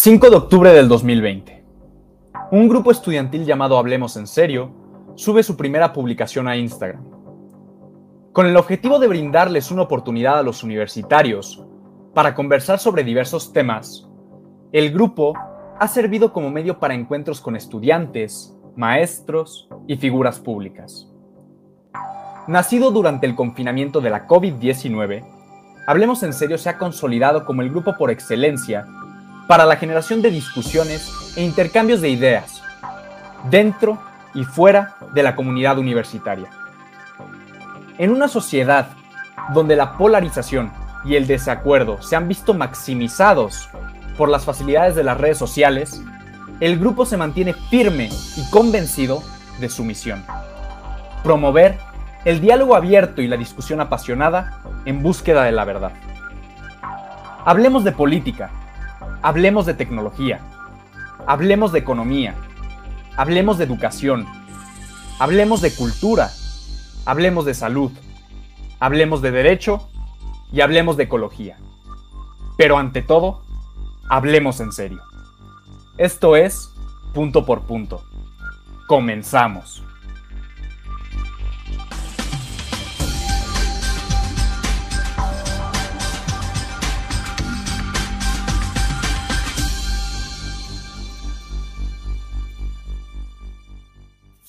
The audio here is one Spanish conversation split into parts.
5 de octubre del 2020. Un grupo estudiantil llamado Hablemos en Serio sube su primera publicación a Instagram. Con el objetivo de brindarles una oportunidad a los universitarios para conversar sobre diversos temas, el grupo ha servido como medio para encuentros con estudiantes, maestros y figuras públicas. Nacido durante el confinamiento de la COVID-19, Hablemos en Serio se ha consolidado como el grupo por excelencia para la generación de discusiones e intercambios de ideas dentro y fuera de la comunidad universitaria. En una sociedad donde la polarización y el desacuerdo se han visto maximizados por las facilidades de las redes sociales, el grupo se mantiene firme y convencido de su misión. Promover el diálogo abierto y la discusión apasionada en búsqueda de la verdad. Hablemos de política, Hablemos de tecnología, hablemos de economía, hablemos de educación, hablemos de cultura, hablemos de salud, hablemos de derecho y hablemos de ecología. Pero ante todo, hablemos en serio. Esto es punto por punto. Comenzamos.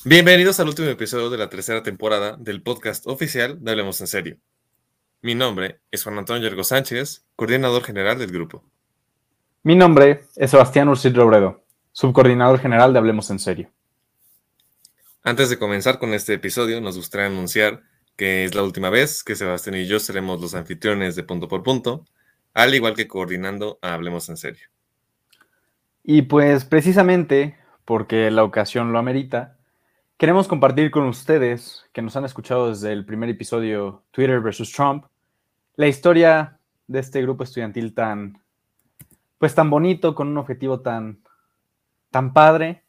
Bienvenidos al último episodio de la tercera temporada del podcast oficial de Hablemos en Serio. Mi nombre es Juan Antonio Yergo Sánchez, coordinador general del grupo. Mi nombre es Sebastián Ursid Robredo, subcoordinador general de Hablemos en Serio. Antes de comenzar con este episodio, nos gustaría anunciar que es la última vez que Sebastián y yo seremos los anfitriones de punto por punto, al igual que coordinando a Hablemos en Serio. Y pues precisamente porque la ocasión lo amerita, Queremos compartir con ustedes, que nos han escuchado desde el primer episodio Twitter versus Trump, la historia de este grupo estudiantil tan, pues tan bonito, con un objetivo tan, tan padre.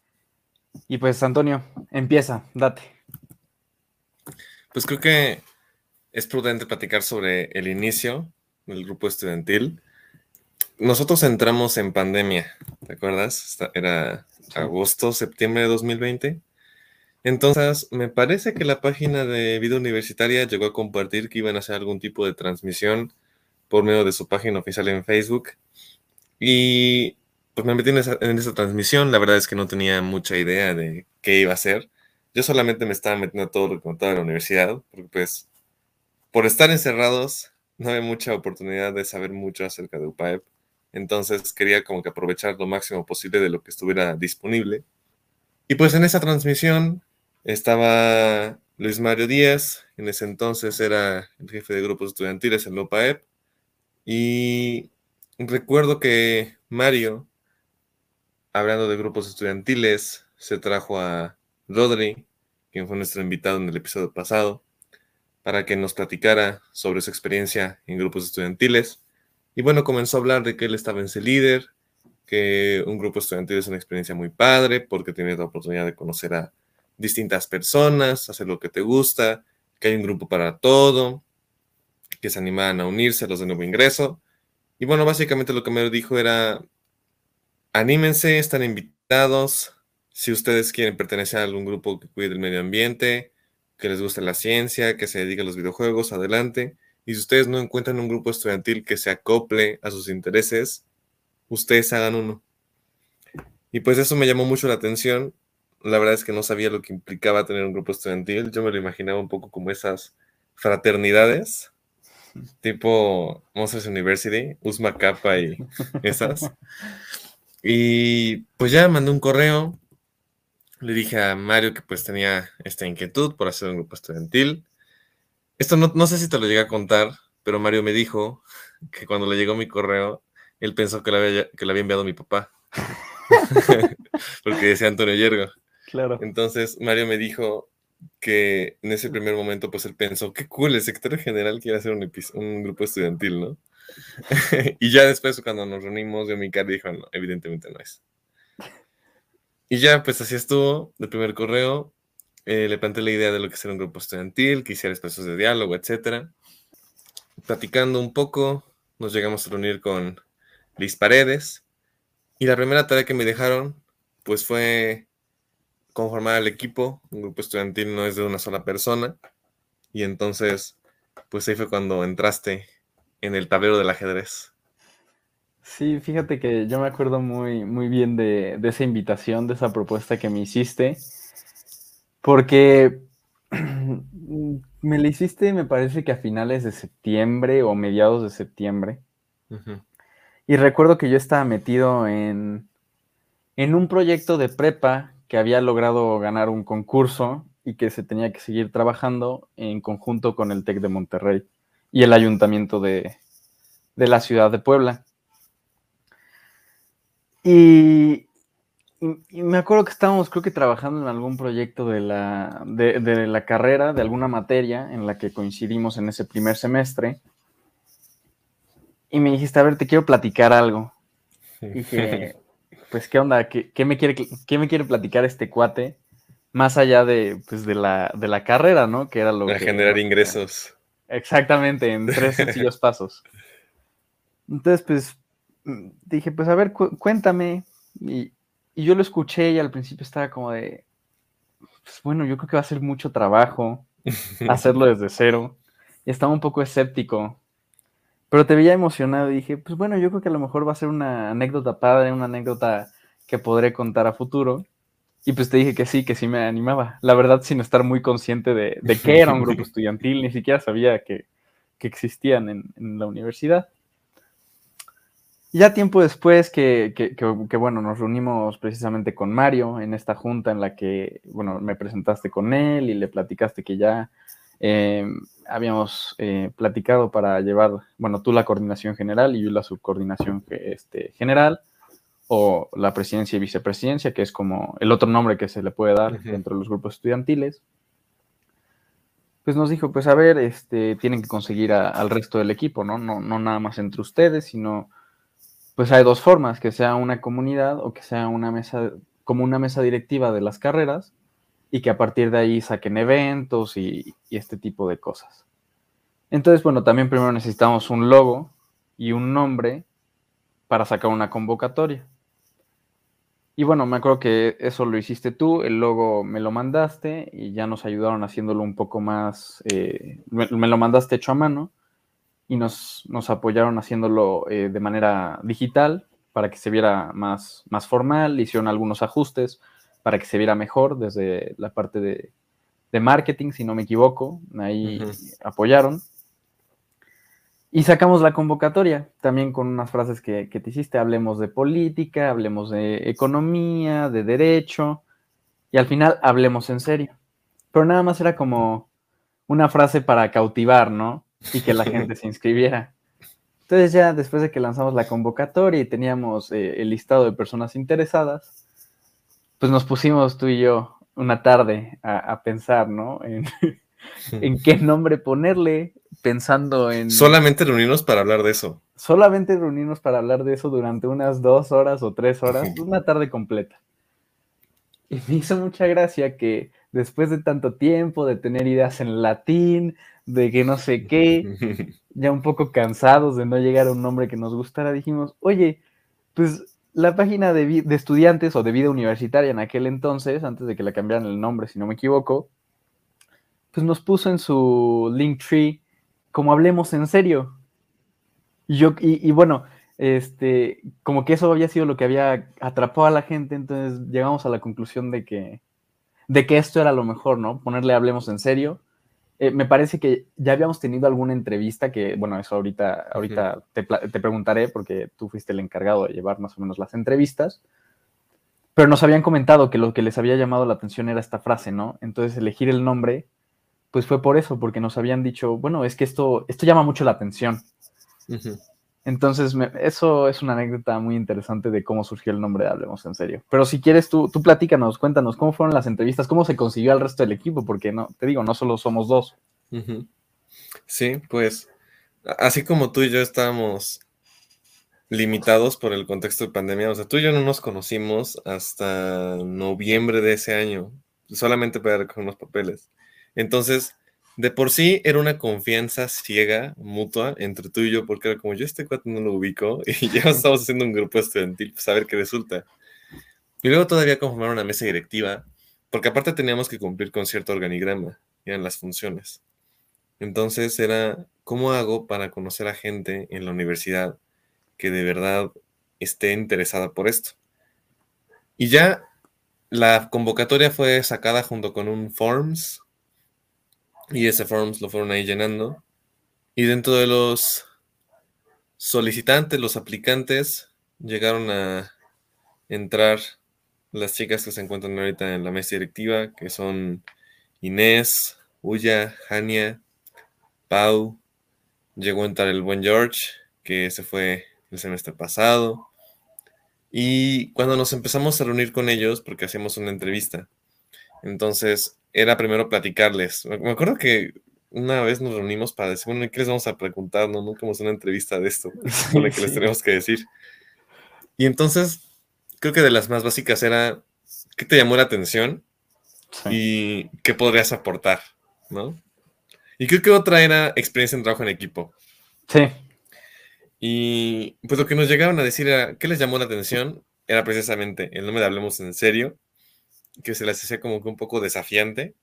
Y pues, Antonio, empieza, date. Pues creo que es prudente platicar sobre el inicio del grupo estudiantil. Nosotros entramos en pandemia, ¿te acuerdas? Era agosto, septiembre de 2020. Entonces, me parece que la página de Vida Universitaria llegó a compartir que iban a hacer algún tipo de transmisión por medio de su página oficial en Facebook. Y pues me metí en esa, transmisión. La verdad es que no tenía mucha idea de qué iba a ser. Yo solamente me estaba metiendo todo lo que contaba de la universidad, porque pues por estar encerrados no había mucha oportunidad de saber mucho acerca de UPAEP. Entonces quería como que aprovechar lo máximo posible de lo que estuviera disponible. Y pues en esa transmisión estaba Luis Mario Díaz, en ese entonces era el jefe de grupos estudiantiles en LOPAEP. Y recuerdo que Mario, hablando de grupos estudiantiles, se trajo a Rodri, quien fue nuestro invitado en el episodio pasado, para que nos platicara sobre su experiencia en grupos estudiantiles. Y bueno, comenzó a hablar de que él estaba en ese líder, que un grupo estudiantil es una experiencia muy padre porque tienes la oportunidad de conocer a distintas personas, hacer lo que te gusta, que hay un grupo para todo, que se animan a unirse a los de nuevo ingreso. Y bueno, básicamente lo que me dijo era, anímense, están invitados, si ustedes quieren pertenecer a algún grupo que cuide del medio ambiente, que les guste la ciencia, que se dedique a los videojuegos, adelante. Y si ustedes no encuentran un grupo estudiantil que se acople a sus intereses, ustedes hagan uno. Y pues eso me llamó mucho la atención la verdad es que no sabía lo que implicaba tener un grupo estudiantil. Yo me lo imaginaba un poco como esas fraternidades, tipo Monsters University, Usma Kappa y esas. Y pues ya mandé un correo. Le dije a Mario que pues tenía esta inquietud por hacer un grupo estudiantil. Esto no, no sé si te lo llegué a contar, pero Mario me dijo que cuando le llegó mi correo, él pensó que le había, que le había enviado mi papá. Porque decía Antonio Yergo. Entonces Mario me dijo que en ese primer momento pues él pensó, qué cool, el secretario general quiere hacer un, un grupo estudiantil, ¿no? y ya después cuando nos reunimos, yo mi cara dijo, no, evidentemente no es. Y ya pues así estuvo, el primer correo, eh, le planteé la idea de lo que sería un grupo estudiantil, que hiciera espacios de diálogo, etcétera. Platicando un poco, nos llegamos a reunir con Liz Paredes, Y la primera tarea que me dejaron, pues fue conformar el equipo. Un grupo estudiantil no es de una sola persona. Y entonces, pues ahí fue cuando entraste en el tablero del ajedrez. Sí, fíjate que yo me acuerdo muy, muy bien de, esa invitación, de esa propuesta que me hiciste, porque me la hiciste, me parece que a finales de septiembre o mediados de septiembre. Y recuerdo que yo estaba metido en, en un proyecto de prepa que había logrado ganar un concurso y que se tenía que seguir trabajando en conjunto con el TEC de Monterrey y el ayuntamiento de, de la ciudad de Puebla. Y, me acuerdo que estábamos, creo que trabajando en algún proyecto de la, de, la carrera, de alguna materia en la que coincidimos en ese primer semestre. Y me dijiste, a ver, te quiero platicar algo. Y dije, pues, ¿qué onda? ¿Qué, me quiere, ¿Qué me quiere platicar este cuate? Más allá de, pues, de, la, de la carrera, ¿no? Que era lo Para generar ingresos. Exactamente, en tres sencillos pasos. Entonces, pues, dije, pues a ver, cuéntame. Y, yo lo escuché y al principio estaba como de, pues bueno, yo creo que va a ser mucho trabajo hacerlo desde cero. Y estaba un poco escéptico. Pero te veía emocionado y dije, pues bueno, yo creo que a lo mejor va a ser una anécdota padre, una anécdota que podré contar a futuro. Y pues te dije que sí, que sí me animaba. La verdad, sin estar muy consciente de, de que era un grupo estudiantil, ni siquiera sabía que, existían en la universidad. Ya tiempo después que, que, bueno, nos reunimos precisamente con Mario en esta junta en la que, bueno, me presentaste con él y le platicaste que ya eh, habíamos eh, platicado para llevar, bueno, tú la coordinación general y yo la subcoordinación este, general, o la presidencia y vicepresidencia, que es como el otro nombre que se le puede dar dentro de los grupos estudiantiles. Pues nos dijo, pues a ver, este, tienen que conseguir al resto del equipo, ¿no? ¿no? No nada más entre ustedes, sino pues hay dos formas, que sea una comunidad o que sea una mesa, como una mesa directiva de las carreras y que a partir de ahí saquen eventos y, este tipo de cosas. Entonces, bueno, también primero necesitamos un logo y un nombre para sacar una convocatoria. Y bueno, me acuerdo que eso lo hiciste tú, el logo me lo mandaste y ya nos ayudaron haciéndolo un poco más, eh, me, lo mandaste hecho a mano y nos, apoyaron haciéndolo eh, de manera digital para que se viera más, más formal, hicieron algunos ajustes para que se viera mejor desde la parte de, marketing, si no me equivoco, ahí apoyaron. Y sacamos la convocatoria, también con unas frases que, que, te hiciste, hablemos de política, hablemos de economía, de derecho, y al final hablemos en serio. Pero nada más era como una frase para cautivar, ¿no? y que la gente se inscribiera. Entonces ya después de que lanzamos la convocatoria y teníamos eh, el listado de personas interesadas, pues nos pusimos tú y yo una tarde a, pensar, ¿no? En, qué nombre ponerle, pensando en... Solamente reunirnos para hablar de eso. Solamente reunirnos para hablar de eso durante unas dos horas o tres horas, una tarde completa. Y me hizo mucha gracia que después de tanto tiempo, de tener ideas en latín, de que no sé qué, ya un poco cansados de no llegar a un nombre que nos gustara, dijimos, oye, pues la página de, estudiantes o de vida universitaria en aquel entonces, antes de que la cambiaran el nombre, si no me equivoco, pues nos puso en su link tree como hablemos en serio. Y yo, y, bueno, este, como que eso había sido lo que había atrapado a la gente, entonces llegamos a la conclusión de que, de que esto era lo mejor, ¿no? Ponerle hablemos en serio eh, me parece que ya habíamos tenido alguna entrevista que, bueno, eso ahorita, ahorita te, preguntaré porque tú fuiste el encargado de llevar más o menos las entrevistas, pero nos habían comentado que lo que les había llamado la atención era esta frase, ¿no? Entonces elegir el nombre, pues fue por eso, porque nos habían dicho, bueno, es que esto, esto llama mucho la atención. Entonces, eso es una anécdota muy interesante de cómo surgió el nombre de Hablemos en Serio. Pero si quieres, tú, tú platícanos, cuéntanos cómo fueron las entrevistas, cómo se consiguió al resto del equipo, porque no, te digo, no solo somos dos. Sí, pues, así como tú y yo estábamos limitados por el contexto de pandemia, o sea, tú y yo no nos conocimos hasta noviembre de ese año, solamente para recoger unos papeles. Entonces, de por sí era una confianza ciega, mutua, entre tú y yo, porque era como yo este cuate no lo ubico y ya estamos haciendo un grupo estudiantil, pues a ver qué resulta. Y luego todavía conformar una mesa directiva, porque aparte teníamos que cumplir con cierto organigrama, eran las funciones. Entonces era, ¿cómo hago para conocer a gente en la universidad que de verdad esté interesada por esto? Y ya la convocatoria fue sacada junto con un forms y ese forms lo fueron ahí llenando. Y dentro de los solicitantes, los aplicantes, llegaron a entrar las chicas que se encuentran ahorita en la mesa directiva, que son Inés, Uya, Jania, Pau, llegó a entrar el buen George, que se fue el semestre pasado. Y cuando nos empezamos a reunir con ellos, porque hacíamos una entrevista, entonces era primero platicarles. Me acuerdo que una vez nos reunimos para decir, bueno, ¿qué les vamos a preguntar? No, nunca hemos una entrevista de esto, con que les tenemos que decir. Y entonces, creo que de las más básicas era, ¿qué te llamó la atención? Y qué podrías aportar, ¿no? Y creo que otra era experiencia en trabajo en equipo. Sí. Y pues lo que nos llegaron a decir era, ¿qué les llamó la atención? Era precisamente el nombre de Hablemos en Serio, que se les hacía como que un poco desafiante.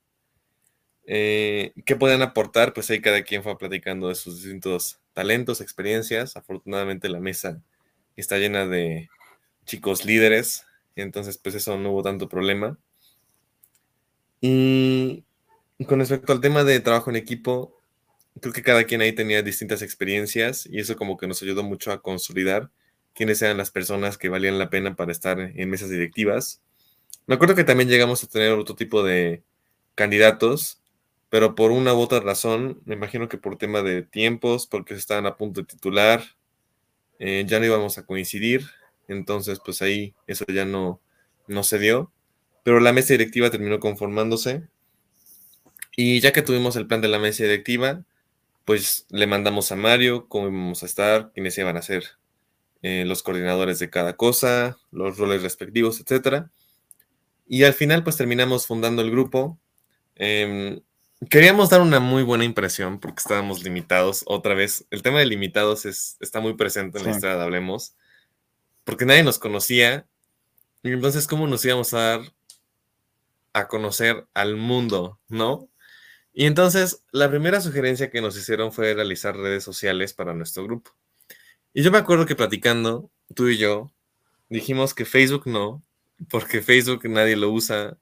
Eh, ¿Qué podían aportar? Pues ahí cada quien fue platicando de sus distintos talentos, experiencias. Afortunadamente la mesa está llena de chicos líderes, entonces pues eso no hubo tanto problema. Y con respecto al tema de trabajo en equipo, creo que cada quien ahí tenía distintas experiencias y eso como que nos ayudó mucho a consolidar quiénes eran las personas que valían la pena para estar en mesas directivas. Me acuerdo que también llegamos a tener otro tipo de candidatos, pero por una u otra razón, me imagino que por tema de tiempos, porque estaban a punto de titular, eh, ya no íbamos a coincidir, entonces pues ahí eso ya no, no se dio, pero la mesa directiva terminó conformándose. Y ya que tuvimos el plan de la mesa directiva, pues le mandamos a Mario cómo íbamos a estar, quiénes iban a ser eh, los coordinadores de cada cosa, los roles respectivos, etcétera. Y al final, pues terminamos fundando el grupo. Em, queríamos dar una muy buena impresión porque estábamos limitados. Otra vez, el tema de limitados es, está muy presente en la historia de Hablemos, porque nadie nos conocía. Y entonces, ¿cómo nos íbamos a dar a conocer al mundo, no? Y entonces, la primera sugerencia que nos hicieron fue realizar redes sociales para nuestro grupo. Y yo me acuerdo que platicando, tú y yo, dijimos que Facebook no, porque Facebook nadie lo usa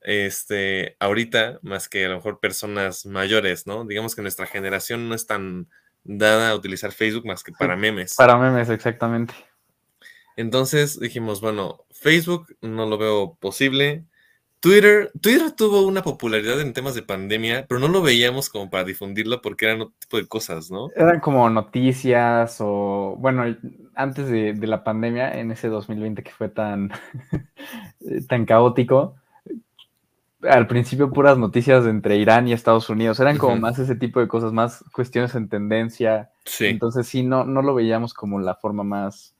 este, ahorita más que a lo mejor personas mayores, ¿no? Digamos que nuestra generación no es tan dada a utilizar Facebook más que para memes. Para memes, exactamente. Entonces dijimos, bueno, Facebook no lo veo posible. Twitter, Twitter tuvo una popularidad en temas de pandemia, pero no lo veíamos como para difundirlo porque eran otro tipo de cosas, ¿no? Eran como noticias o, bueno, antes de, la pandemia, en ese 2020 que fue tan, tan caótico, al principio puras noticias entre Irán y Estados Unidos, eran como más ese tipo de cosas, más cuestiones en tendencia. Sí. Entonces sí, no, no lo veíamos como la forma más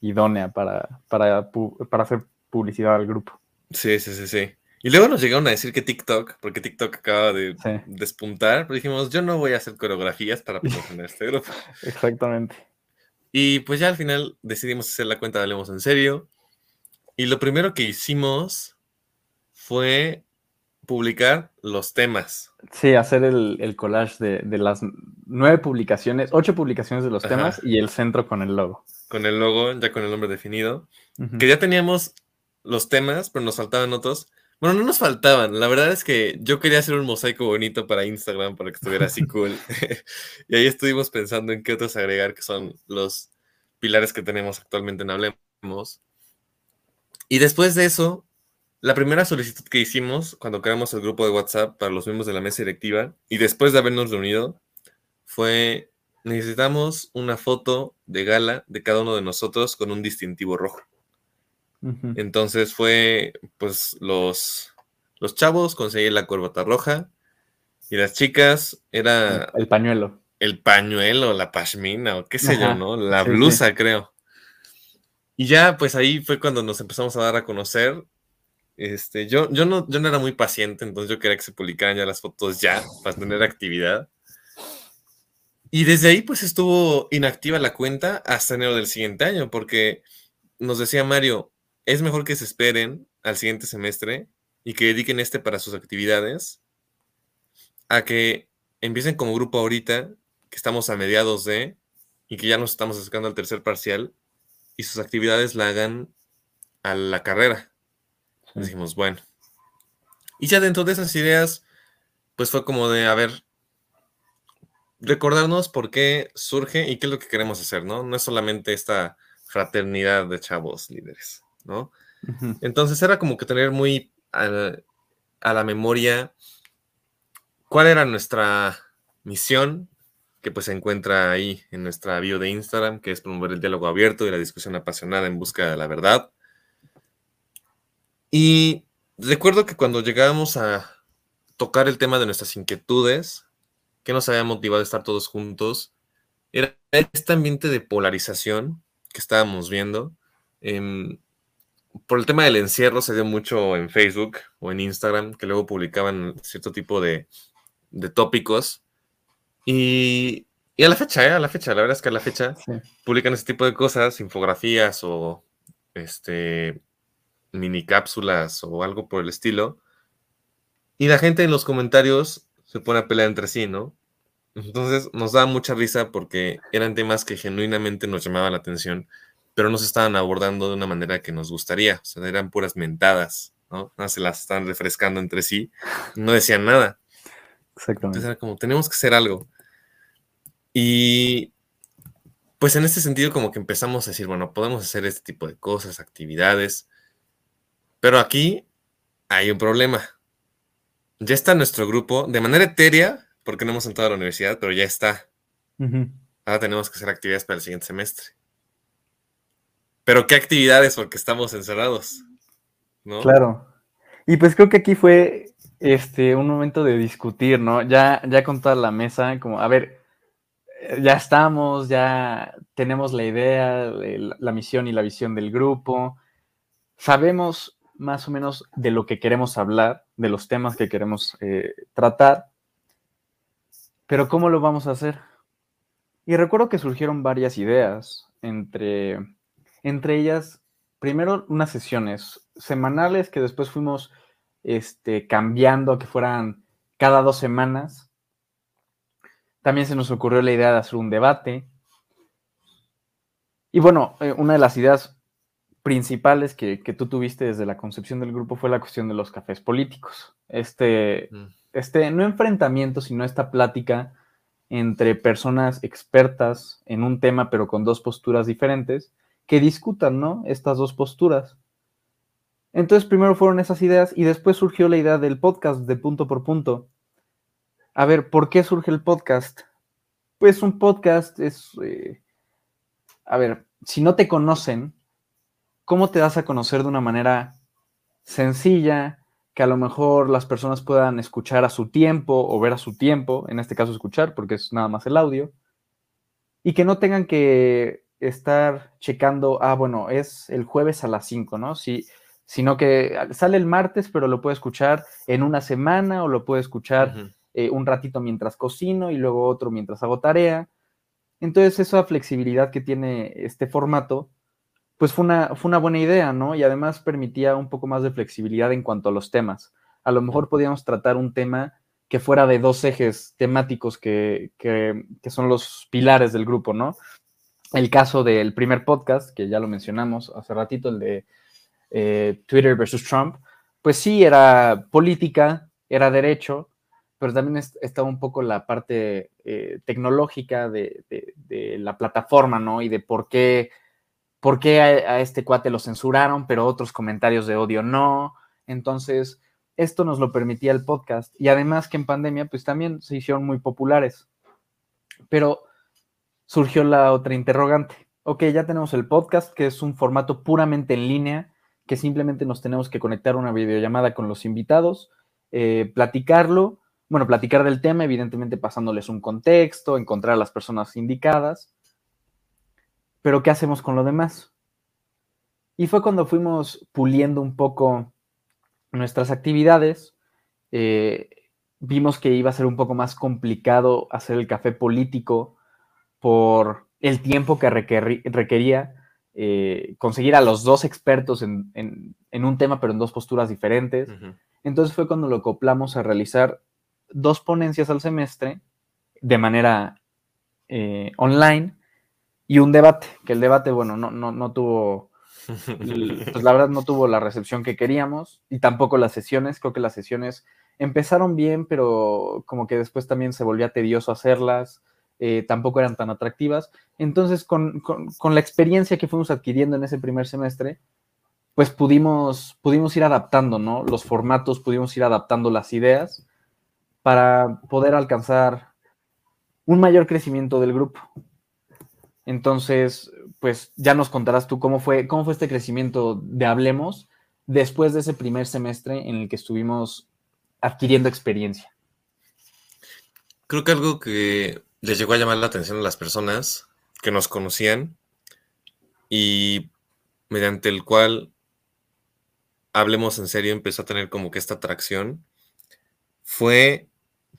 idónea para, para, para hacer publicidad al grupo. Sí, sí, sí, sí. Y luego nos llegaron a decir que TikTok, porque TikTok acaba de despuntar, pero dijimos, yo no voy a hacer coreografías para promocionar este grupo. Exactamente. Y pues ya al final decidimos hacer la cuenta de Hablemos en Serio. Y lo primero que hicimos fue publicar los temas. Sí, hacer el, collage de, las nueve publicaciones, ocho publicaciones de los temas y el centro con el logo. Con el logo, ya con el nombre definido. Que ya teníamos los temas, pero nos faltaban otros. Bueno, no nos faltaban. La verdad es que yo quería hacer un mosaico bonito para Instagram para que estuviera así cool. y ahí estuvimos pensando en qué otros agregar, que son los pilares que tenemos actualmente en Hablemos. Y después de eso, la primera solicitud que hicimos cuando creamos el grupo de WhatsApp para los miembros de la mesa directiva y después de habernos reunido fue necesitamos una foto de gala de cada uno de nosotros con un distintivo rojo. Entonces fue, pues, los, los chavos conseguían la corbata roja y las chicas era... El pañuelo. El pañuelo, la pashmina o qué sé yo, ¿no? La blusa, creo. Y ya, pues ahí fue cuando nos empezamos a dar a conocer Este, yo, yo, no, yo no era muy paciente, entonces yo quería que se publicaran ya las fotos ya para tener actividad. Y desde ahí pues estuvo inactiva la cuenta hasta enero del siguiente año, porque nos decía Mario, es mejor que se esperen al siguiente semestre y que dediquen este para sus actividades, a que empiecen como grupo ahorita, que estamos a mediados de, y que ya nos estamos acercando al tercer parcial, y sus actividades la hagan a la carrera. Dijimos, bueno. Y ya dentro de esas ideas, pues fue como de, a ver, recordarnos por qué surge y qué es lo que queremos hacer, ¿no? No es solamente esta fraternidad de chavos líderes, ¿no? Entonces era como que tener muy a, la memoria cuál era nuestra misión, que pues se encuentra ahí en nuestra bio de Instagram, que es promover el diálogo abierto y la discusión apasionada en busca de la verdad. Y recuerdo que cuando llegábamos a tocar el tema de nuestras inquietudes, que nos había motivado a estar todos juntos, era este ambiente de polarización que estábamos viendo. Em, por el tema del encierro se dio mucho en Facebook o en Instagram, que luego publicaban cierto tipo de, tópicos. Y, a la fecha, ¿eh? a la fecha, la verdad es que a la fecha publican ese tipo de cosas, infografías o este, mini cápsulas o algo por el estilo. Y la gente en los comentarios se pone a pelear entre sí, ¿no? Entonces nos da mucha risa porque eran temas que genuinamente nos llamaban la atención, pero no se estaban abordando de una manera que nos gustaría. O sea, eran puras mentadas, ¿no? se las están refrescando entre sí, no decían nada. Exactamente. Entonces era como, tenemos que hacer algo. Y pues en este sentido como que empezamos a decir, bueno, podemos hacer este tipo de cosas, actividades, pero aquí hay un problema ya está nuestro grupo de manera etérea, porque no hemos entrado a la universidad, pero ya está. Ahora tenemos que hacer actividades para el siguiente semestre. Pero ¿qué actividades? Porque estamos encerrados. ¿no? Claro. Y pues creo que aquí fue este un momento de discutir, ¿no? Ya, ya con toda la mesa, como, a ver, ya estamos, ya tenemos la idea, la misión y la visión del grupo. Sabemos más o menos de lo que queremos hablar, de los temas que queremos eh, tratar, pero ¿cómo lo vamos a hacer? Y recuerdo que surgieron varias ideas, entre, entre ellas, primero unas sesiones semanales que después fuimos este, cambiando a que fueran cada dos semanas. También se nos ocurrió la idea de hacer un debate. Y bueno, eh, una de las ideas principales que, tú tuviste desde la concepción del grupo fue la cuestión de los cafés políticos. Este, mm. este, no enfrentamiento, sino esta plática entre personas expertas en un tema, pero con dos posturas diferentes, que discutan, ¿no? Estas dos posturas. Entonces, primero fueron esas ideas y después surgió la idea del podcast de punto por punto. A ver, ¿por qué surge el podcast? Pues un podcast es, eh, a ver, si no te conocen, ¿cómo te das a conocer de una manera sencilla, que a lo mejor las personas puedan escuchar a su tiempo o ver a su tiempo, en este caso escuchar, porque es nada más el audio, y que no tengan que estar checando, ah, bueno, es el jueves a las 5, ¿no? Sí, sino que sale el martes, pero lo puede escuchar en una semana o lo puede escuchar eh, un ratito mientras cocino y luego otro mientras hago tarea. Entonces, esa flexibilidad que tiene este formato pues fue una, fue una buena idea, ¿no? Y además permitía un poco más de flexibilidad en cuanto a los temas. A lo mejor podíamos tratar un tema que fuera de dos ejes temáticos que, son los pilares del grupo, ¿no? El caso del primer podcast, que ya lo mencionamos hace ratito, el de eh, Twitter versus Trump, pues sí, era política, era derecho, pero también estaba un poco la parte eh, tecnológica de, la plataforma, ¿no? Y de por qué por qué a, este cuate lo censuraron, pero otros comentarios de odio no. Entonces, esto nos lo permitía el podcast. Y además que en pandemia, pues también se hicieron muy populares. Pero surgió la otra interrogante. Ok, ya tenemos el podcast, que es un formato puramente en línea, que simplemente nos tenemos que conectar a una videollamada con los invitados, eh, platicarlo, bueno, platicar del tema, evidentemente pasándoles un contexto, encontrar a las personas indicadas pero ¿qué hacemos con lo demás? Y fue cuando fuimos puliendo un poco nuestras actividades, eh, vimos que iba a ser un poco más complicado hacer el café político por el tiempo que requería eh, conseguir a los dos expertos en, un tema, pero en dos posturas diferentes. Entonces fue cuando lo acoplamos a realizar dos ponencias al semestre de manera eh, online y un debate, que el debate, bueno, no, no, no tuvo, pues la verdad no tuvo la recepción que queríamos y tampoco las sesiones, creo que las sesiones empezaron bien, pero como que después también se volvía tedioso hacerlas, eh, tampoco eran tan atractivas. Entonces, con, la experiencia que fuimos adquiriendo en ese primer semestre, pues pudimos, pudimos ir adaptando, ¿no? Los formatos, pudimos ir adaptando las ideas para poder alcanzar un mayor crecimiento del grupo. Entonces, pues ya nos contarás tú cómo fue, cómo fue este crecimiento de Hablemos después de ese primer semestre en el que estuvimos adquiriendo experiencia. Creo que algo que les llegó a llamar la atención a las personas que nos conocían y mediante el cual Hablemos en serio empezó a tener como que esta atracción fue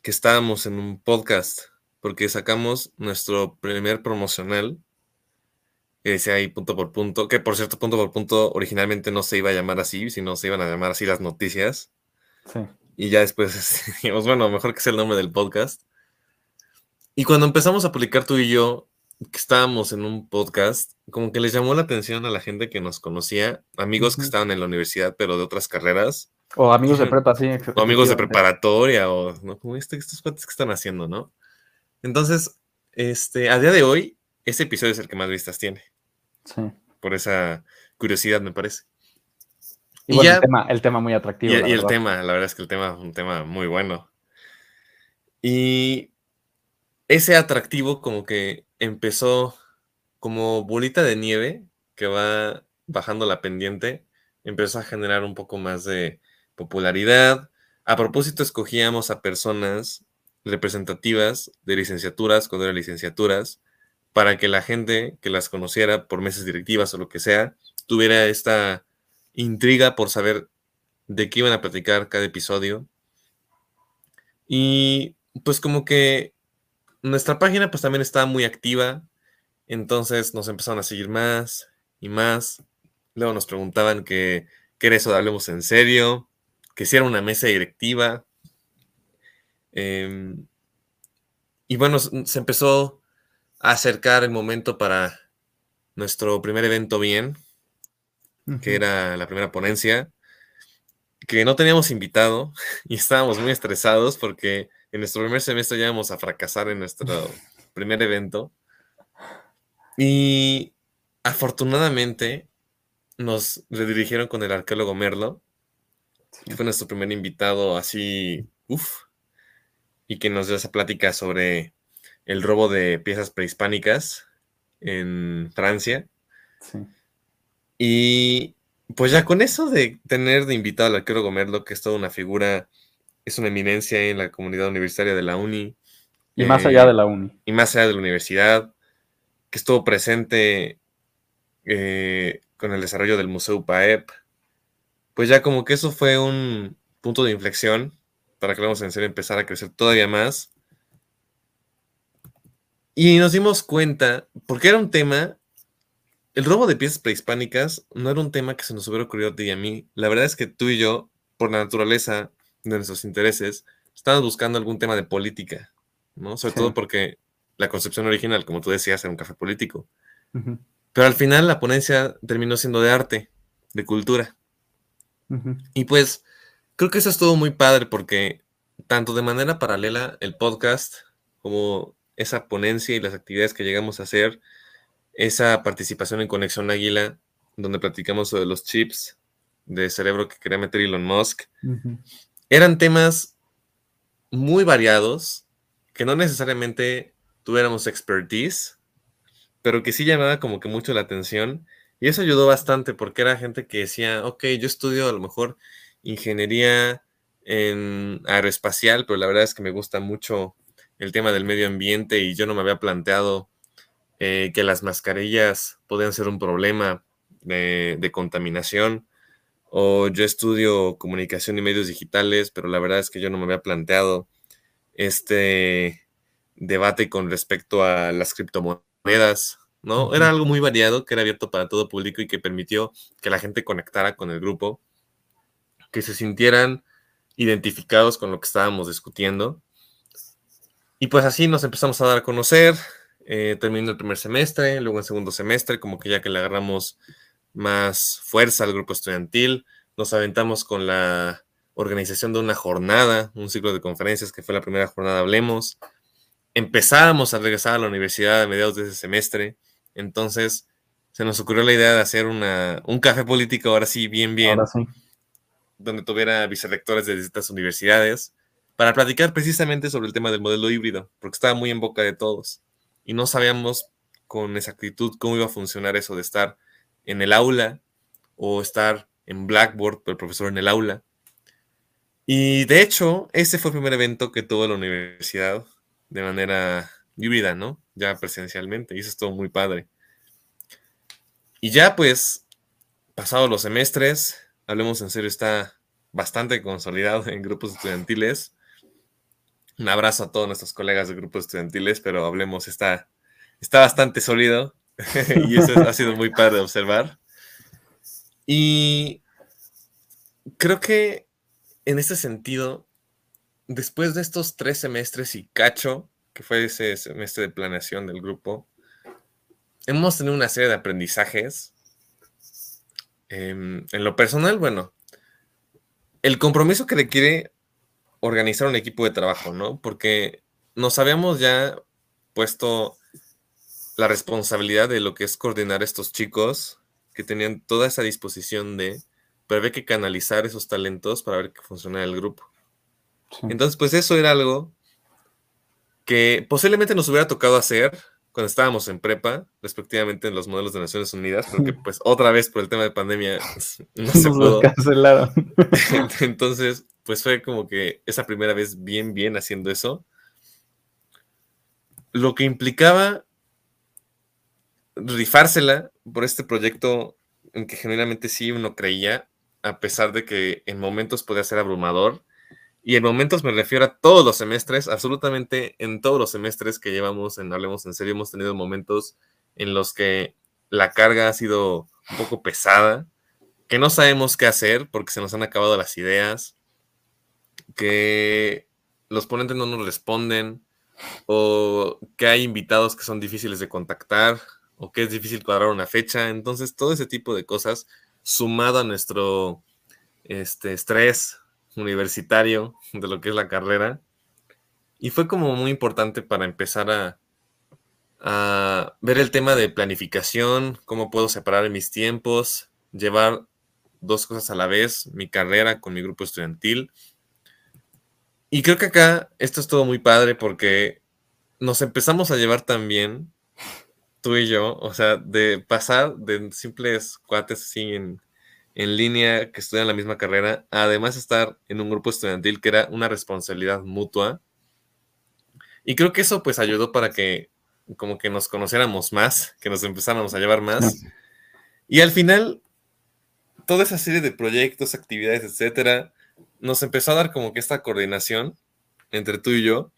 que estábamos en un podcast porque sacamos nuestro primer promocional que decía ahí punto por punto, que por cierto punto por punto originalmente no se iba a llamar así, sino se iban a llamar así las noticias. Sí. Y ya después dijimos, bueno, mejor que sea el nombre del podcast. Y cuando empezamos a publicar tú y yo, que estábamos en un podcast, como que les llamó la atención a la gente que nos conocía, amigos que estaban en la universidad, pero de otras carreras. O amigos de prepa, sí. O amigos de preparatoria, o ¿no? como este, estos cuates que están haciendo, ¿no? Entonces, este, a día de hoy, ese episodio es el que más vistas tiene. Sí. Por esa curiosidad, me parece. Y, el, tema, el, tema, muy atractivo. Y, el tema, la verdad es que el tema es un tema muy bueno. Y ese atractivo como que empezó como bolita de nieve que va bajando la pendiente, empezó a generar un poco más de popularidad. A propósito, escogíamos a personas representativas de licenciaturas, cuando eran licenciaturas, para que la gente que las conociera por meses directivas o lo que sea, tuviera esta intriga por saber de qué iban a platicar cada episodio. Y pues como que nuestra página pues también estaba muy activa, entonces nos empezaron a seguir más y más. Luego nos preguntaban que, qué era eso de Hablemos en Serio, que si era una mesa directiva. Em, y bueno, se empezó a acercar el momento para nuestro primer evento bien, que era la primera ponencia, que no teníamos invitado y estábamos muy estresados porque en nuestro primer semestre ya íbamos a fracasar en nuestro primer evento. Y afortunadamente nos redirigieron con el arqueólogo Merlo, que fue nuestro primer invitado así, uff, y que nos dio esa plática sobre el robo de piezas prehispánicas en Francia. Sí. Y pues ya con eso de tener de invitado al arqueólogo Merlo, que es toda una figura, es una eminencia en la comunidad universitaria de la UNI. Y más allá de la UNI. Y más allá de la universidad, que estuvo presente eh, con el desarrollo del Museo UPAEP. Pues ya como que eso fue un punto de inflexión para que vamos a empezar a crecer todavía más. Y nos dimos cuenta, porque era un tema el robo de piezas prehispánicas no era un tema que se nos hubiera ocurrido a ti y a mí. La verdad es que tú y yo, por la naturaleza de nuestros intereses, estábamos buscando algún tema de política, ¿no? Sobre todo porque la concepción original, como tú decías, era un café político. Pero al final la ponencia terminó siendo de arte, de cultura. Y pues creo que eso es todo muy padre porque tanto de manera paralela el podcast como esa ponencia y las actividades que llegamos a hacer esa participación en Conexión Águila, donde platicamos sobre los chips de cerebro que quería meter Elon Musk, eran temas muy variados, que no necesariamente tuviéramos expertise, pero que sí llamaba como que mucho la atención. Y eso ayudó bastante porque era gente que decía, ok, yo estudio a lo mejor ingeniería en aeroespacial, pero la verdad es que me gusta mucho el tema del medio ambiente y yo no me había planteado eh, que las mascarillas podían ser un problema de, contaminación, o yo estudio comunicación y medios digitales, pero la verdad es que yo no me había planteado este debate con respecto a las criptomonedas, ¿no? Era algo muy variado, que era abierto para todo público y que permitió que la gente conectara con el grupo, que se sintieran identificados con lo que estábamos discutiendo. Y pues así nos empezamos a dar a conocer, eh, terminó el primer semestre, luego el segundo semestre, como que ya que le agarramos más fuerza al grupo estudiantil, nos aventamos con la organización de una jornada, un ciclo de conferencias que fue la primera jornada Hablemos. Empezábamos a regresar a la universidad a mediados de ese semestre, entonces se nos ocurrió la idea de hacer una, un café político, ahora sí, bien, bien, donde tuviera vicerrectores de distintas universidades, para platicar precisamente sobre el tema del modelo híbrido, porque estaba muy en boca de todos. Y no sabíamos con exactitud cómo iba a funcionar eso de estar en el aula o estar en Blackboard, el profesor en el aula. Y de hecho, ese fue el primer evento que tuvo la universidad de manera híbrida, ¿no? Ya presencialmente, y eso estuvo muy padre. Y ya pues, pasados los semestres, hablemos en serio, está bastante consolidado en grupos estudiantiles. Un abrazo a todos nuestros colegas de grupos estudiantiles, pero hablemos, está, está bastante sólido y eso ha sido muy padre observar. Y creo que en este sentido, después de estos tres semestres y cacho, que fue ese semestre de planeación del grupo, hemos tenido una serie de aprendizajes. Em, en lo personal, bueno, el compromiso que requiere organizar un equipo de trabajo, ¿no? Porque nos habíamos ya puesto la responsabilidad de lo que es coordinar estos chicos que tenían toda esa disposición de pero había que canalizar esos talentos para ver que funcionara el grupo. Entonces, pues eso era algo que posiblemente nos hubiera tocado hacer cuando estábamos en prepa, respectivamente en los modelos de Naciones Unidas, porque pues otra vez por el tema de pandemia no se pudo. cancelaron. Entonces, pues fue como que esa primera vez bien, bien haciendo eso. Lo que implicaba rifársela por este proyecto en que genuinamente sí uno creía, a pesar de que en momentos podía ser abrumador. Y en momentos me refiero a todos los semestres, absolutamente en todos los semestres que llevamos en Hablemos en Serio, hemos tenido momentos en los que la carga ha sido un poco pesada, que no sabemos qué hacer porque se nos han acabado las ideas, que los ponentes no nos responden, o que hay invitados que son difíciles de contactar, o que es difícil cuadrar una fecha. Entonces, todo ese tipo de cosas sumado a nuestro este, estrés universitario de lo que es la carrera. Y fue como muy importante para empezar a, a ver el tema de planificación, cómo puedo separar mis tiempos, llevar dos cosas a la vez, mi carrera con mi grupo estudiantil. Y creo que acá esto es todo muy padre porque nos empezamos a llevar también tú y yo, o sea, de pasar de simples cuates así en, línea que estudian la misma carrera, además estar en un grupo estudiantil que era una responsabilidad mutua. Y creo que eso pues ayudó para que como que nos conociéramos más, que nos empezáramos a llevar más. Y al final, toda esa serie de proyectos, actividades, etcétera, nos empezó a dar como que esta coordinación entre tú y yo,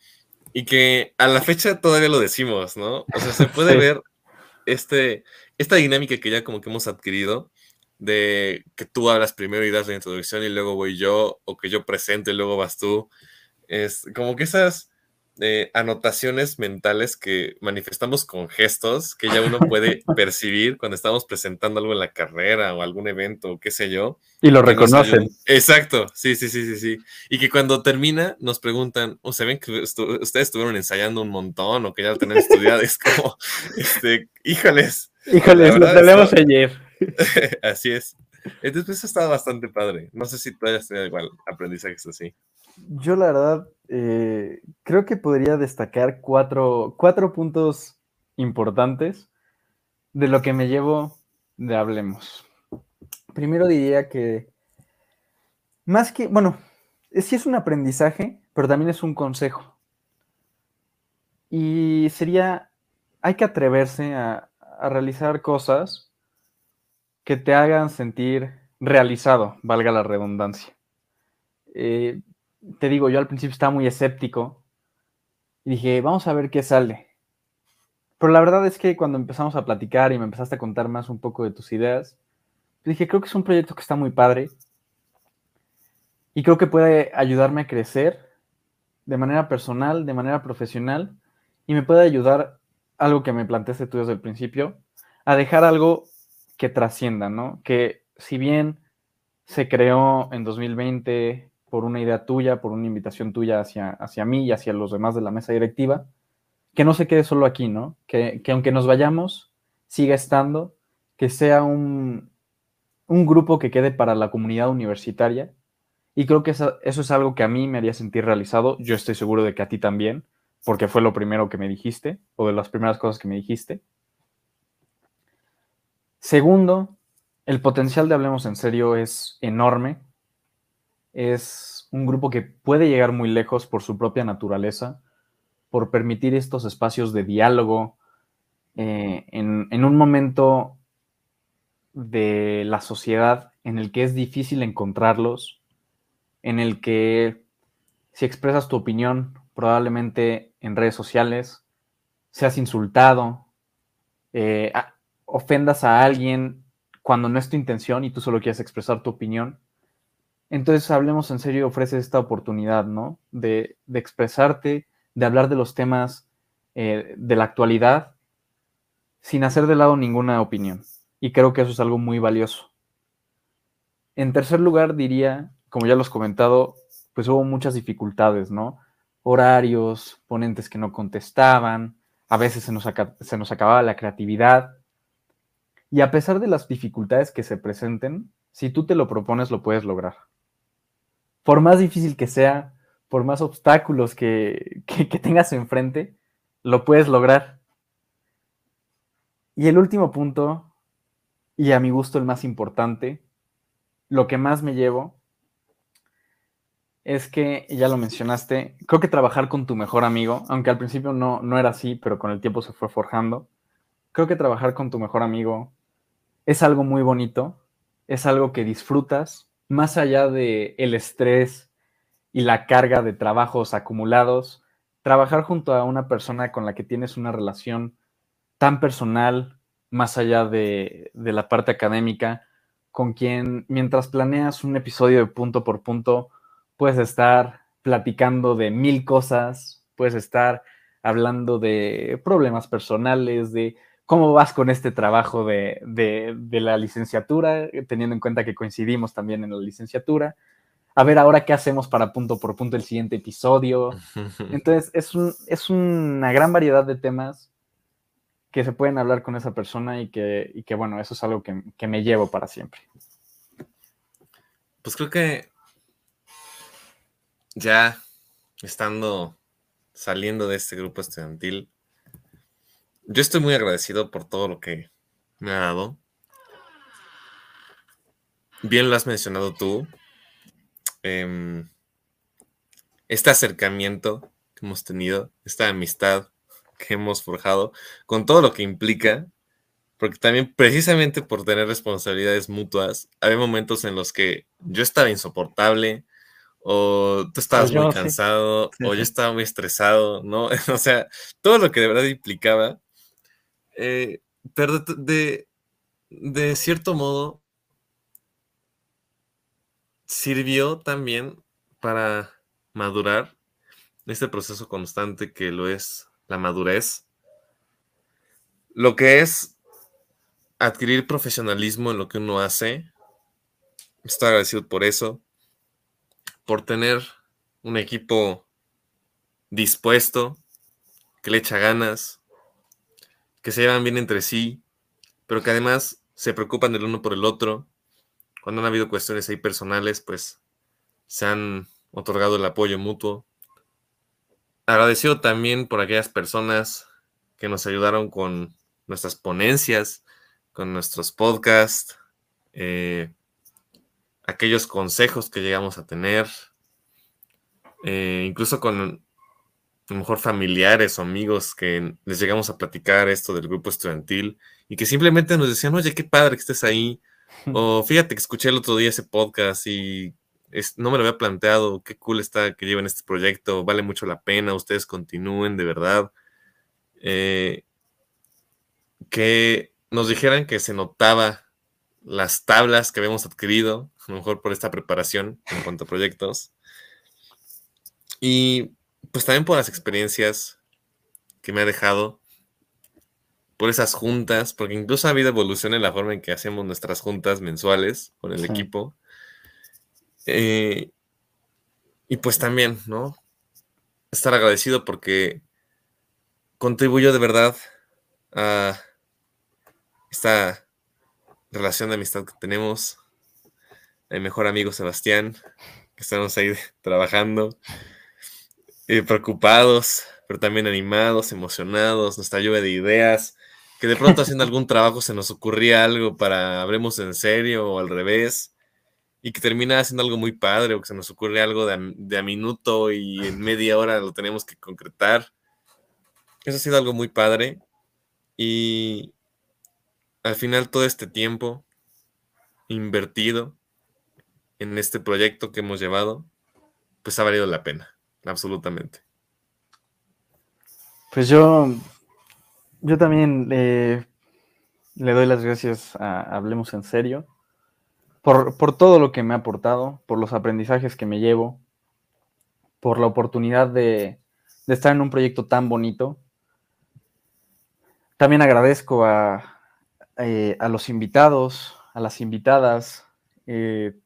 y que a la fecha todavía lo decimos, ¿no? O sea, se puede ver este, esta dinámica que ya como que hemos adquirido de que tú hablas primero y das la introducción y luego voy yo, o que yo presento y luego vas tú, es como que esas eh, anotaciones mentales que manifestamos con gestos que ya uno puede percibir cuando estamos presentando algo en la carrera o algún evento o qué sé yo. Y lo reconocen. Exacto, sí, sí, sí, sí, sí. Y que cuando termina nos preguntan, o se ven que ustedes estuvieron ensayando un montón o que ya lo tenían estudiado, es como, este, híjoles. Híjoles, lo tenemos ayer. así es. Entonces, pues, eso estaba bastante padre. No sé si tú hayas tenido igual aprendizajes así. Yo, la verdad, eh, creo que podría destacar cuatro, cuatro puntos importantes de lo que me llevo de Hablemos. Primero diría que, más que, bueno, sí es un aprendizaje, pero también es un consejo. Y sería, hay que atreverse a, a realizar cosas que te hagan sentir realizado, valga la redundancia. Eh, te digo, yo al principio estaba muy escéptico y dije, vamos a ver qué sale. Pero la verdad es que cuando empezamos a platicar y me empezaste a contar más un poco de tus ideas, dije, creo que es un proyecto que está muy padre y creo que puede ayudarme a crecer de manera personal, de manera profesional y me puede ayudar, algo que me planteaste tú desde el principio, a dejar algo que trascienda, ¿no? Que si bien se creó en 2020 por una idea tuya, por una invitación tuya hacia, hacia mí y hacia los demás de la mesa directiva, que no se quede solo aquí, ¿no? Que, aunque nos vayamos, siga estando, que sea un, un, grupo que quede para la comunidad universitaria. Y creo que eso, eso es algo que a mí me haría sentir realizado. Yo estoy seguro de que a ti también, porque fue lo primero que me dijiste, o de las primeras cosas que me dijiste. Segundo, el potencial de Hablemos en Serio es enorme. Es un grupo que puede llegar muy lejos por su propia naturaleza por permitir estos espacios de diálogo eh, en, un momento de la sociedad en el que es difícil encontrarlos, en el que si expresas tu opinión probablemente en redes sociales, seas insultado, eh, ofendas a alguien cuando no es tu intención y tú solo quieres expresar tu opinión. Entonces, hablemos en serio, ofreces esta oportunidad, ¿no? De, de expresarte, de hablar de los temas eh, de la actualidad sin hacer de lado ninguna opinión. Y creo que eso es algo muy valioso. En tercer lugar, diría, como ya los he comentado, pues hubo muchas dificultades, ¿no? Horarios, ponentes que no contestaban, a veces se nos, se nos acababa la creatividad. Y a pesar de las dificultades que se presenten, si tú te lo propones, lo puedes lograr. Por más difícil que sea, por más obstáculos que, tengas enfrente, lo puedes lograr. Y el último punto, y a mi gusto el más importante, lo que más me llevo, es que, ya lo mencionaste, creo que trabajar con tu mejor amigo, aunque al principio no, no era así, pero con el tiempo se fue forjando, creo que trabajar con tu mejor amigo es algo muy bonito, es algo que disfrutas, más allá de el estrés y la carga de trabajos acumulados, trabajar junto a una persona con la que tienes una relación tan personal, más allá de, la parte académica, con quien mientras planeas un episodio de punto por punto, puedes estar platicando de mil cosas, puedes estar hablando de problemas personales, de cómo vas con este trabajo de, de, la licenciatura, teniendo en cuenta que coincidimos también en la licenciatura, a ver ahora qué hacemos para punto por punto el siguiente episodio. Entonces, es, es una gran variedad de temas que se pueden hablar con esa persona y que, y que bueno, eso es algo que, que me llevo para siempre. Pues creo que ya estando saliendo de este grupo estudiantil, yo estoy muy agradecido por todo lo que me ha dado. Bien lo has mencionado tú, Em, este acercamiento que hemos tenido, esta amistad que hemos forjado, con todo lo que implica, porque también precisamente por tener responsabilidades mutuas, había momentos en los que yo estaba insoportable, o tú estabas muy cansado, o yo estaba muy estresado, ¿no? o sea, todo lo que de verdad implicaba, eh, pero de, de cierto modo sirvió también para madurar este proceso constante que lo es la madurez, lo que es adquirir profesionalismo en lo que uno hace. Estoy agradecido por eso, por tener un equipo dispuesto, que le echa ganas, que se llevan bien entre sí, pero que además se preocupan del uno por el otro cuando han habido cuestiones ahí personales, pues se han otorgado el apoyo mutuo. Agradecido también por aquellas personas que nos ayudaron con nuestras ponencias, con nuestros podcasts, eh, aquellos consejos que llegamos a tener, eh, incluso con a lo mejor familiares o amigos que les llegamos a platicar esto del grupo estudiantil y que simplemente nos decían, oye, qué padre que estés ahí, O fíjate que escuché el otro día ese podcast y no me lo había planteado, qué cool está que lleven este proyecto, vale mucho la pena, ustedes continúen de verdad. Eh, que nos dijeran que se notaba las tablas que habíamos adquirido, a lo mejor por esta preparación en cuanto a proyectos. Y pues también por las experiencias que me ha dejado, por esas juntas, porque incluso ha habido evolución en la forma en que hacemos nuestras juntas mensuales con el equipo. Eh, y pues también, ¿no? Estar agradecido porque contribuyó de verdad a esta relación de amistad que tenemos. Mi mejor amigo Sebastián, que estamos ahí trabajando, eh, preocupados, pero también animados, emocionados, nuestra lluvia de ideas, que de pronto haciendo algún trabajo se nos ocurría algo para hablemos en serio o al revés, y que termina haciendo algo muy padre o que se nos ocurre algo de de a minuto y en media hora lo tenemos que concretar. Eso ha sido algo muy padre. Y al final todo este tiempo invertido en este proyecto que hemos llevado, pues ha valido la pena, absolutamente. Pues yo, yo también le doy las gracias a Hablemos en Serio por, por, todo lo que me ha aportado, por los aprendizajes que me llevo, por la oportunidad de, estar en un proyecto tan bonito. También agradezco a, eh, a los invitados, a las invitadas eh,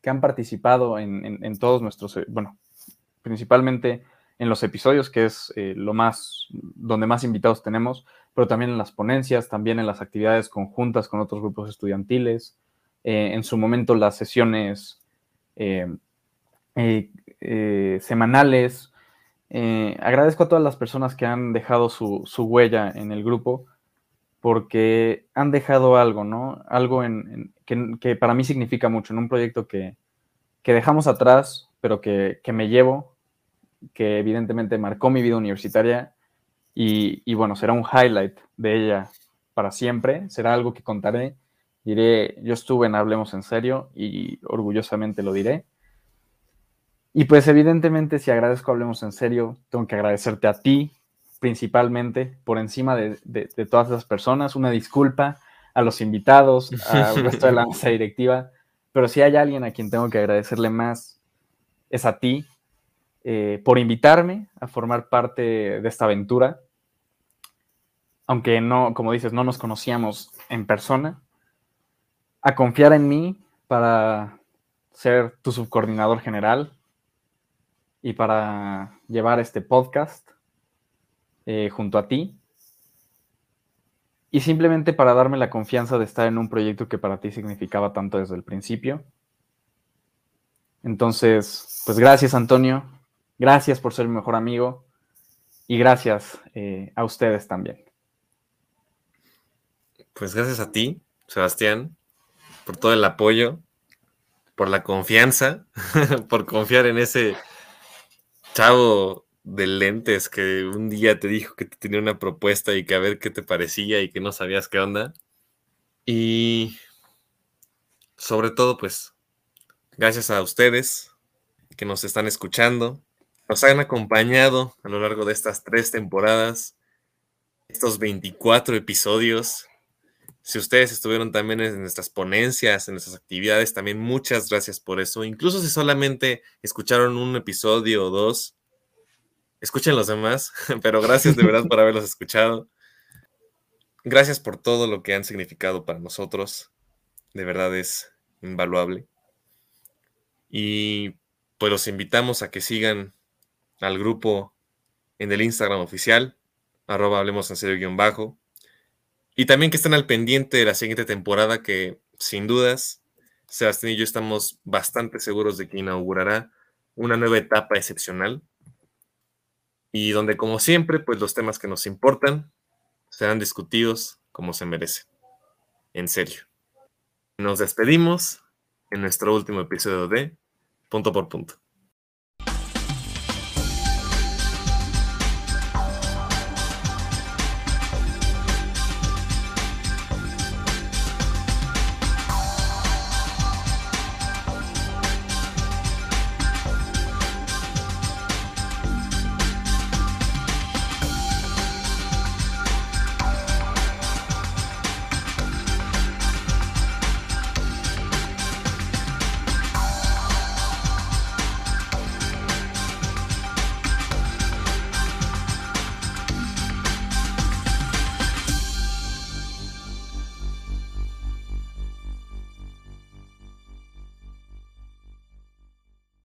que han participado en, todos nuestros, bueno, principalmente en los episodios, que es lo más, donde más invitados tenemos, pero también en las ponencias, también en las actividades conjuntas con otros grupos estudiantiles, en su momento las sesiones semanales. agradezco a todas las personas que han dejado su, su huella en el grupo porque han dejado algo, ¿no? Algo en, que, para mí significa mucho, en un proyecto que, dejamos atrás, pero que, me llevo, que evidentemente marcó mi vida universitaria y, y, bueno, será un highlight de ella para siempre, será algo que contaré, diré, yo estuve en Hablemos en Serio y orgullosamente lo diré. Y pues evidentemente si agradezco Hablemos en Serio, tengo que agradecerte a ti principalmente, por encima de, todas esas personas. Una disculpa a los invitados, al resto de la mesa directiva, pero si hay alguien a quien tengo que agradecerle más, es a ti, eh, por invitarme a formar parte de esta aventura. Aunque no, como dices, no nos conocíamos en persona, a confiar en mí para ser tu subcoordinador general y para llevar este podcast eh, junto a ti. Y simplemente para darme la confianza de estar en un proyecto que para ti significaba tanto desde el principio. Entonces, pues gracias Antonio, gracias por ser mi mejor amigo y gracias eh, a ustedes también. Pues gracias a ti, Sebastián, por todo el apoyo, por la confianza, por confiar en ese chavo de lentes que un día te dijo que te tenía una propuesta y que a ver qué te parecía y que no sabías qué onda. Y sobre todo, pues, gracias a ustedes que nos están escuchando, nos han acompañado a lo largo de estas tres temporadas, estos 24 episodios. Si ustedes estuvieron también en nuestras ponencias, en nuestras actividades, también muchas gracias por eso. Incluso si solamente escucharon un episodio o dos, Escuchen los demás, pero gracias de verdad por haberlos escuchado. Gracias por todo lo que han significado para nosotros. De verdad es invaluable. Y pues los invitamos a que sigan al grupo en el Instagram oficial, arroba hablemos en serio guion bajo. Y también que estén al pendiente de la siguiente temporada que sin dudas Sebastián y yo estamos bastante seguros de que inaugurará una nueva etapa excepcional y donde como siempre, pues los temas que nos importan serán discutidos como se merece. En serio. Nos despedimos en nuestro último episodio de Punto por Punto.